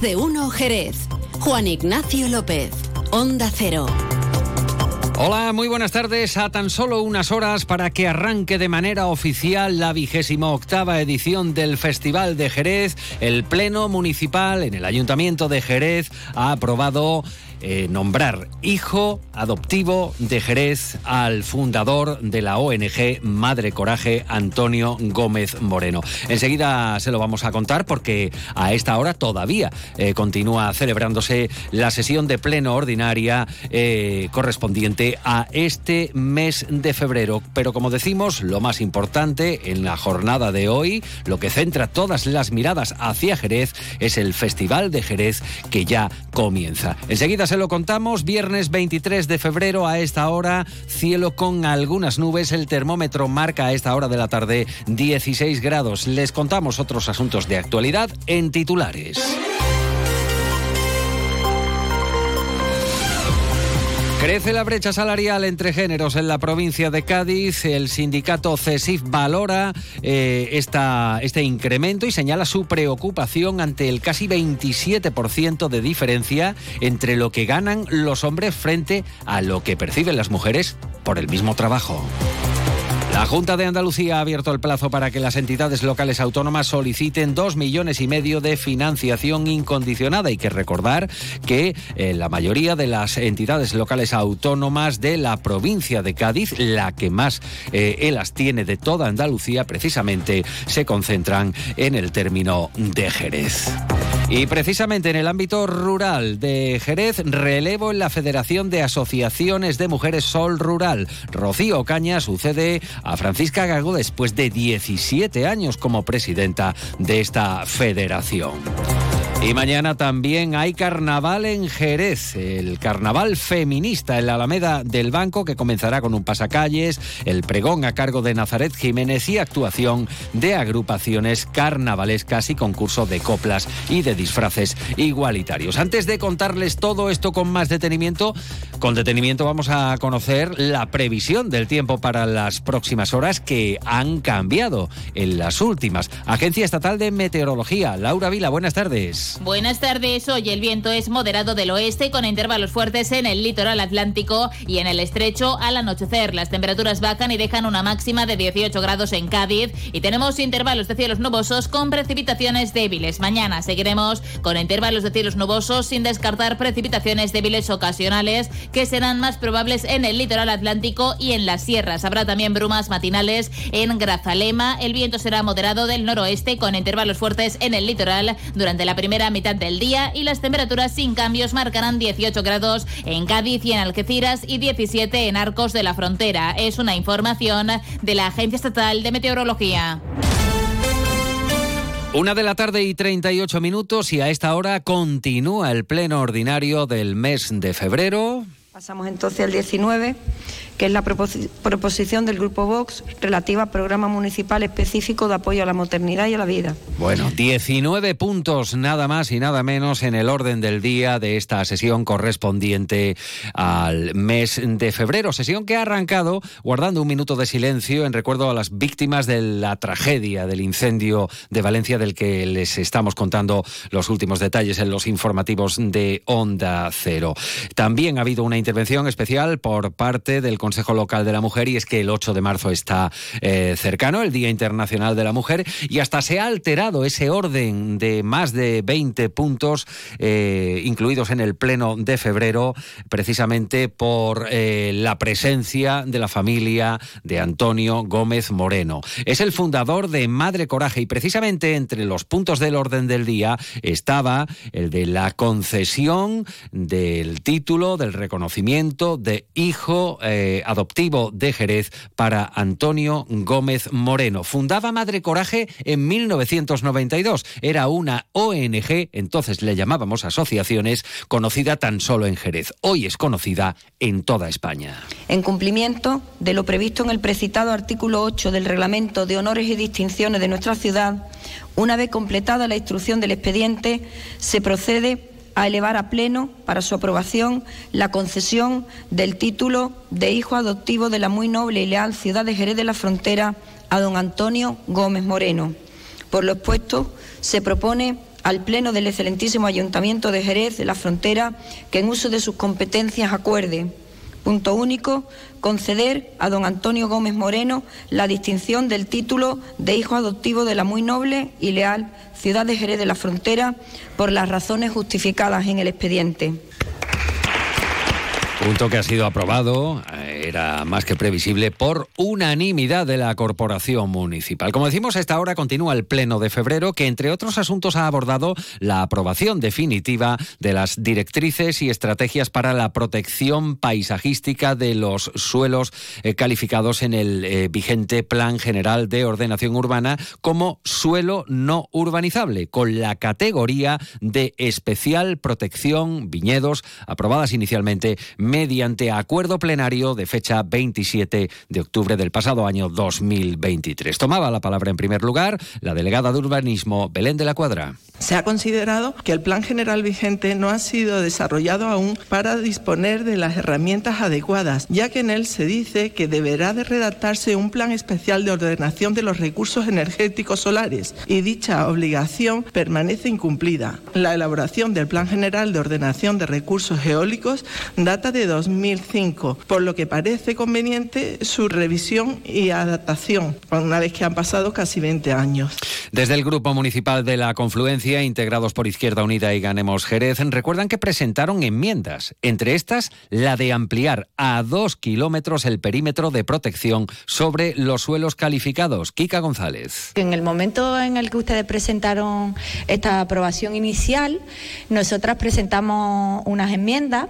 De uno Jerez. Juan Ignacio López. Onda Cero. Hola, muy buenas tardes. A tan solo unas horas para que arranque de manera oficial la vigésima octava edición del Festival de Jerez, el Pleno Municipal en el Ayuntamiento de Jerez ha aprobado eh, nombrar hijo adoptivo de Jerez al fundador de la ONG Madre Coraje, Antonio Gómez Moreno. Enseguida se lo vamos a contar porque a esta hora todavía eh, continúa celebrándose la sesión de pleno ordinaria eh, correspondiente a este mes de febrero. Pero como decimos, lo más importante en la jornada de hoy, lo que centra todas las miradas hacia Jerez, es el Festival de Jerez que ya comienza. Enseguida se lo contamos, viernes 23 de febrero a esta hora, cielo con algunas nubes, el termómetro marca a esta hora de la tarde 16 grados. Les contamos otros asuntos de actualidad en titulares. Crece la brecha salarial entre géneros en la provincia de Cádiz. El sindicato CESIF valora eh, esta, este incremento y señala su preocupación ante el casi 27% de diferencia entre lo que ganan los hombres frente a lo que perciben las mujeres por el mismo trabajo. La Junta de Andalucía ha abierto el plazo para que las entidades locales autónomas soliciten dos millones y medio de financiación incondicionada. Hay que recordar que eh, la mayoría de las entidades locales autónomas de la provincia de Cádiz, la que más eh, las tiene de toda Andalucía, precisamente se concentran en el término de Jerez. Y precisamente en el ámbito rural de Jerez, relevo en la Federación de Asociaciones de Mujeres Sol Rural. Rocío Caña sucede a Francisca Gago después de 17 años como presidenta de esta federación. Y mañana también hay carnaval en Jerez, el carnaval feminista en la Alameda del Banco que comenzará con un pasacalles, el pregón a cargo de Nazaret Jiménez y actuación de agrupaciones carnavalescas y concurso de coplas y de disfraces igualitarios. Antes de contarles todo esto con más detenimiento, con detenimiento vamos a conocer la previsión del tiempo para las próximas horas que han cambiado en las últimas. Agencia Estatal de Meteorología, Laura Vila, buenas tardes. Buenas tardes. Hoy el viento es moderado del oeste con intervalos fuertes en el litoral atlántico y en el estrecho al anochecer. Las temperaturas bajan y dejan una máxima de 18 grados en Cádiz y tenemos intervalos de cielos nubosos con precipitaciones débiles. Mañana seguiremos con intervalos de cielos nubosos sin descartar precipitaciones débiles ocasionales que serán más probables en el litoral atlántico y en las sierras. Habrá también brumas matinales en Grazalema. El viento será moderado del noroeste con intervalos fuertes en el litoral durante la primera mitad del día y las temperaturas sin cambios marcarán 18 grados en Cádiz y en Algeciras y 17 en Arcos de la Frontera. Es una información de la Agencia Estatal de Meteorología. Una de la tarde y 38 minutos y a esta hora continúa el pleno ordinario del mes de febrero. Pasamos entonces al 19 que es la proposición del Grupo Vox relativa al programa municipal específico de apoyo a la maternidad y a la vida. Bueno, 19 puntos nada más y nada menos en el orden del día de esta sesión correspondiente al mes de febrero. Sesión que ha arrancado guardando un minuto de silencio en recuerdo a las víctimas de la tragedia del incendio de Valencia del que les estamos contando los últimos detalles en los informativos de Onda Cero. También ha habido una intervención especial por parte del Consejo Local de la Mujer y es que el 8 de marzo está eh, cercano, el Día Internacional de la Mujer, y hasta se ha alterado ese orden de más de 20 puntos eh, incluidos en el Pleno de febrero, precisamente por eh, la presencia de la familia de Antonio Gómez Moreno. Es el fundador de Madre Coraje y precisamente entre los puntos del orden del día estaba el de la concesión del título, del reconocimiento de hijo adoptivo de Jerez para Antonio Gómez Moreno. Fundaba Madre Coraje en 1992. Era una ONG, entonces le llamábamos asociaciones, conocida tan solo en Jerez. Hoy es conocida en toda España. En cumplimiento de lo previsto en el precitado artículo 8 del Reglamento de Honores y Distinciones de nuestra ciudad, una vez completada la instrucción del expediente, se procede a elevar a pleno para su aprobación la concesión del título de hijo adoptivo de la muy noble y leal ciudad de Jerez de la Frontera a don Antonio Gómez Moreno. Por lo expuesto, se propone al Pleno del excelentísimo Ayuntamiento de Jerez de la Frontera que en uso de sus competencias acuerde. Punto único, conceder a don Antonio Gómez Moreno la distinción del título de hijo adoptivo de la muy noble y leal ciudad de Jerez de la Frontera por las razones justificadas en el expediente. Punto que ha sido aprobado, eh, era más que previsible, por unanimidad de la Corporación Municipal. Como decimos, a esta hora continúa el Pleno de febrero, que entre otros asuntos ha abordado la aprobación definitiva de las directrices y estrategias para la protección paisajística de los suelos eh, calificados en el eh, vigente Plan General de Ordenación Urbana como suelo no urbanizable, con la categoría de especial protección viñedos, aprobadas inicialmente mediante acuerdo plenario de fecha 27 de octubre del pasado año 2023. Tomaba la palabra en primer lugar la delegada de urbanismo Belén de la Cuadra. Se ha considerado que el plan general vigente no ha sido desarrollado aún para disponer de las herramientas adecuadas, ya que en él se dice que deberá de redactarse un plan especial de ordenación de los recursos energéticos solares y dicha obligación permanece incumplida. La elaboración del plan general de ordenación de recursos eólicos data de 2005, por lo que parece conveniente su revisión y adaptación, una vez que han pasado casi 20 años. Desde el Grupo Municipal de la Confluencia, integrados por Izquierda Unida y Ganemos Jerez, recuerdan que presentaron enmiendas, entre estas la de ampliar a dos kilómetros el perímetro de protección sobre los suelos calificados. Kika González. En el momento en el que ustedes presentaron esta aprobación inicial, nosotras presentamos unas enmiendas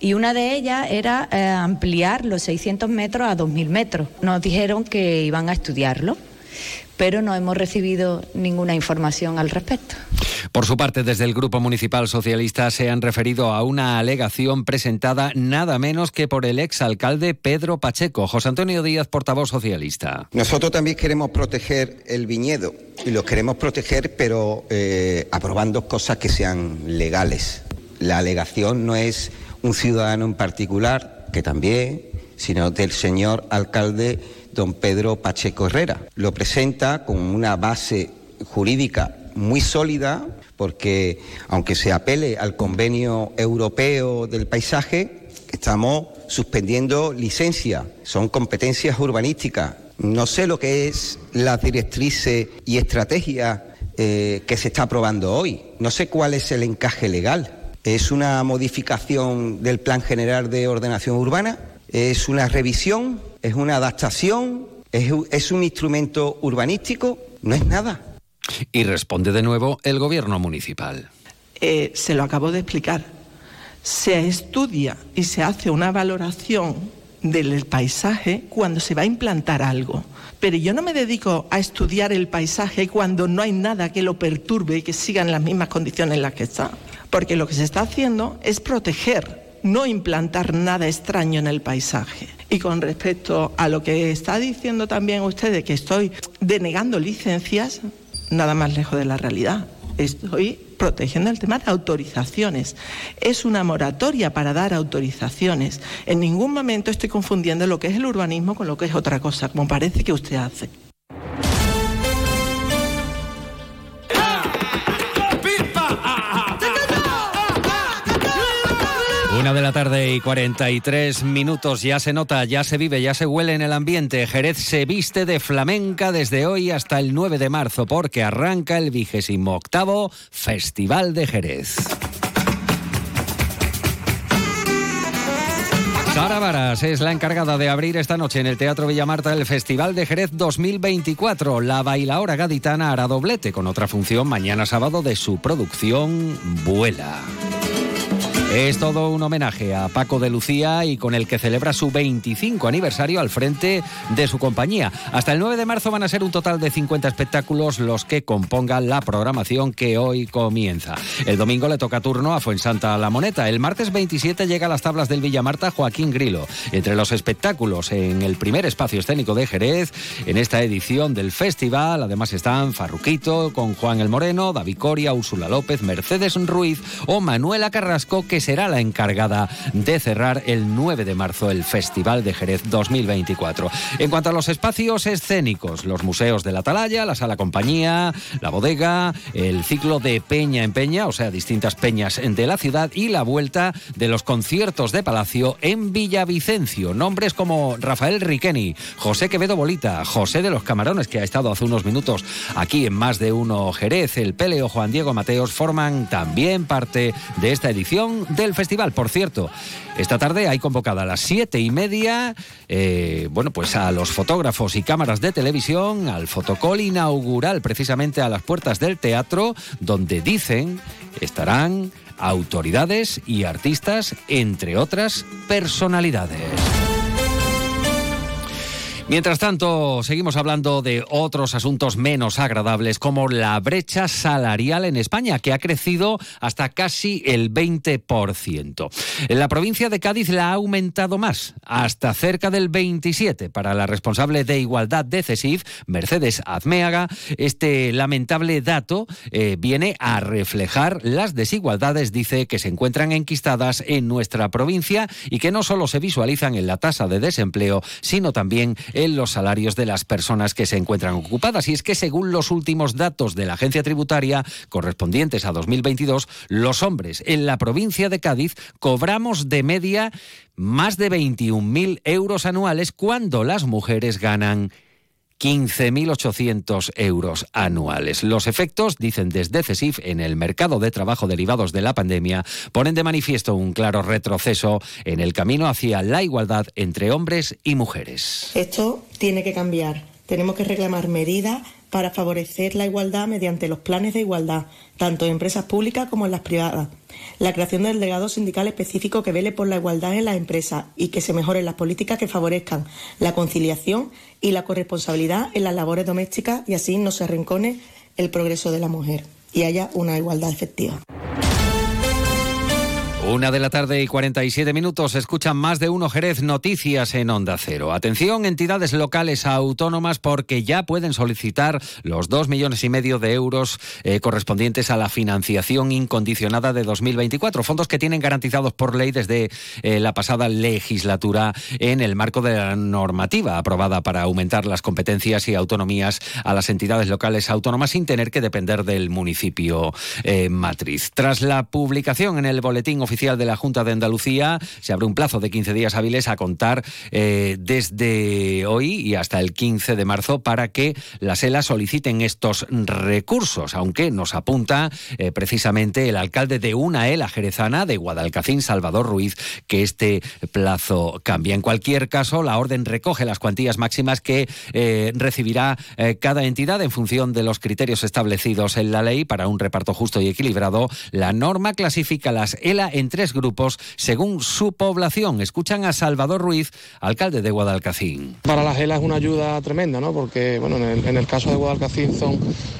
y una de ellas era eh, ampliar los 600 metros a 2.000 metros. Nos dijeron que iban a estudiarlo pero no hemos recibido ninguna información al respecto. Por su parte, desde el Grupo Municipal Socialista se han referido a una alegación presentada nada menos que por el exalcalde Pedro Pacheco. José Antonio Díaz, portavoz socialista. Nosotros también queremos proteger el viñedo y lo queremos proteger, pero eh, aprobando cosas que sean legales. La alegación no es un ciudadano en particular, que también, sino del señor alcalde don Pedro Pacheco Herrera. Lo presenta con una base jurídica muy sólida, porque aunque se apele al convenio europeo del paisaje, estamos suspendiendo licencia, son competencias urbanísticas. No sé lo que es las directrices y estrategia eh, que se está aprobando hoy. No sé cuál es el encaje legal. ¿Es una modificación del Plan General de Ordenación Urbana? ¿Es una revisión? ¿Es una adaptación? ¿Es, un instrumento urbanístico? No es nada. Y responde de nuevo el Gobierno municipal. Eh, se lo acabo de explicar. Se estudia y se hace una valoración del paisaje cuando se va a implantar algo. Pero yo no me dedico a estudiar el paisaje cuando no hay nada que lo perturbe y que siga en las mismas condiciones en las que está porque lo que se está haciendo es proteger, no implantar nada extraño en el paisaje. Y con respecto a lo que está diciendo también usted de que estoy denegando licencias, nada más lejos de la realidad. Estoy protegiendo el tema de autorizaciones. Es una moratoria para dar autorizaciones. En ningún momento estoy confundiendo lo que es el urbanismo con lo que es otra cosa, como parece que usted hace. La tarde y 43 minutos. Ya se nota, ya se vive, ya se huele en el ambiente. Jerez se viste de flamenca desde hoy hasta el 9 de marzo porque arranca el vigésimo octavo Festival de Jerez. Sara Varas es la encargada de abrir esta noche en el Teatro Villamarta el Festival de Jerez 2024. La bailaora gaditana hará doblete con otra función mañana sábado de su producción Vuela. Es todo un homenaje a Paco de Lucía y con el que celebra su 25 aniversario al frente de su compañía. Hasta el 9 de marzo van a ser un total de 50 espectáculos los que compongan la programación que hoy comienza. El domingo le toca turno a Fuensanta La Moneta. El martes 27 llega a las tablas del Villamarta Joaquín Grilo. Entre los espectáculos en el primer espacio escénico de Jerez, en esta edición del festival, además están Farruquito con Juan el Moreno, David Coria, Úrsula López, Mercedes Ruiz o Manuela Carrasco que será la encargada de cerrar el 9 de marzo el Festival de Jerez 2024. En cuanto a los espacios escénicos, los museos de la Atalaya, la Sala Compañía, la Bodega, el ciclo de Peña en Peña, o sea, distintas peñas de la ciudad y la vuelta de los conciertos de Palacio en Villavicencio. Nombres como Rafael Riqueni, José Quevedo Bolita, José de los Camarones, que ha estado hace unos minutos aquí en más de uno Jerez, el Peleo Juan Diego Mateos, forman también parte de esta edición del festival. Por cierto, esta tarde hay convocada a las siete y media, eh, bueno, pues a los fotógrafos y cámaras de televisión, al fotocall inaugural, precisamente a las puertas del teatro, donde dicen estarán autoridades y artistas, entre otras personalidades. Mientras tanto, seguimos hablando de otros asuntos menos agradables, como la brecha salarial en España, que ha crecido hasta casi el 20%. En la provincia de Cádiz la ha aumentado más, hasta cerca del 27%. Para la responsable de igualdad de CESIF, Mercedes Azmeaga, este lamentable dato eh, viene a reflejar las desigualdades, dice, que se encuentran enquistadas en nuestra provincia y que no solo se visualizan en la tasa de desempleo, sino también en los salarios de las personas que se encuentran ocupadas. Y es que según los últimos datos de la agencia tributaria correspondientes a 2022, los hombres en la provincia de Cádiz cobramos de media más de 21.000 euros anuales cuando las mujeres ganan 15.800 euros anuales. Los efectos, dicen desde CESIF, en el mercado de trabajo derivados de la pandemia, ponen de manifiesto un claro retroceso en el camino hacia la igualdad entre hombres y mujeres. Esto tiene que cambiar. Tenemos que reclamar medidas para favorecer la igualdad mediante los planes de igualdad, tanto en empresas públicas como en las privadas. La creación del delegado sindical específico que vele por la igualdad en las empresas y que se mejoren las políticas que favorezcan la conciliación y la corresponsabilidad en las labores domésticas y así no se arrincone el progreso de la mujer y haya una igualdad efectiva. Una de la tarde y 47 minutos. Escuchan más de uno Jerez Noticias en Onda Cero. Atención, entidades locales autónomas, porque ya pueden solicitar los dos millones y medio de euros eh, correspondientes a la financiación incondicionada de 2024. Fondos que tienen garantizados por ley desde eh, la pasada legislatura en el marco de la normativa aprobada para aumentar las competencias y autonomías a las entidades locales autónomas sin tener que depender del municipio eh, matriz. Tras la publicación en el boletín oficial oficial de la Junta de Andalucía, se abre un plazo de 15 días hábiles a contar eh, desde hoy y hasta el 15 de marzo para que las ELA soliciten estos recursos, aunque nos apunta eh, precisamente el alcalde de una ELA jerezana de Guadalcacín, Salvador Ruiz, que este plazo cambia. En cualquier caso, la orden recoge las cuantías máximas que eh, recibirá cada entidad en función de los criterios establecidos en la ley para un reparto justo y equilibrado. La norma clasifica las ELA en tres grupos según su población. Escuchan a Salvador Ruiz, alcalde de Guadalcacín. Para la GELA es una ayuda tremenda, ¿no? porque bueno, en el, caso de Guadalcacín son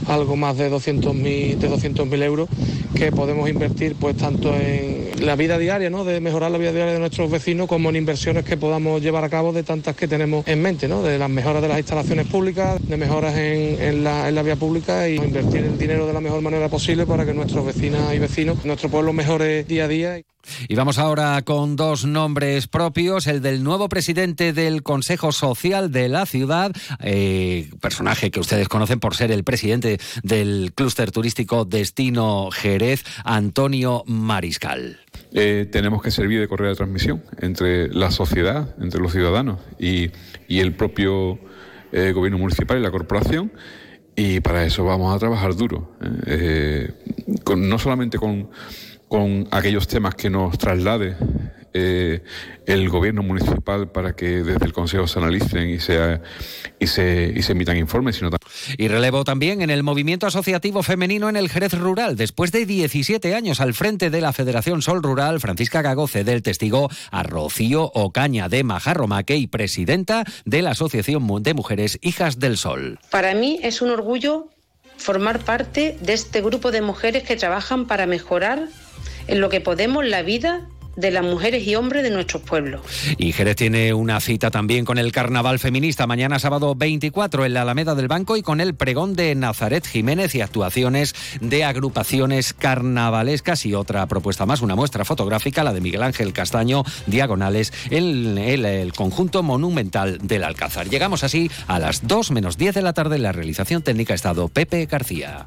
algo más de 200.000 de 200 euros que podemos invertir pues tanto en la vida diaria, ¿no? de mejorar la vida diaria de nuestros vecinos, como en inversiones que podamos llevar a cabo de tantas que tenemos en mente, ¿no? de las mejoras de las instalaciones públicas, de mejoras en, la, en la vía pública y invertir el dinero de la mejor manera posible para que nuestros vecinas y vecinos, nuestro pueblo mejore día a día. Y vamos ahora con dos nombres propios, el del nuevo presidente del Consejo Social de la ciudad, eh, personaje que ustedes conocen por ser el presidente del clúster turístico Destino Jerez, Antonio Mariscal. Eh, tenemos que servir de correa de transmisión entre la sociedad, entre los ciudadanos y, el propio eh, gobierno municipal y la corporación. Y para eso vamos a trabajar duro, no solamente con con aquellos temas que nos traslade eh, el gobierno municipal para que desde el Consejo se analicen y, sea, y, se, y se emitan informes. Sino y relevo también en el movimiento asociativo femenino en el Jerez Rural. Después de 17 años al frente de la Federación Sol Rural, Francisca Gagoce del testigo a Rocío Ocaña de Majarromaque y presidenta de la Asociación de Mujeres Hijas del Sol. Para mí es un orgullo formar parte de este grupo de mujeres que trabajan para mejorar en lo que podemos la vida de las mujeres y hombres de nuestros pueblos. Y Jerez tiene una cita también con el Carnaval Feminista mañana sábado 24 en la Alameda del Banco y con el pregón de Nazaret Jiménez y actuaciones de agrupaciones carnavalescas y otra propuesta más, una muestra fotográfica, la de Miguel Ángel Castaño, Diagonales, en el, conjunto monumental del Alcázar. Llegamos así a las 2 menos 10 de la tarde. La realización técnica estado Pepe García.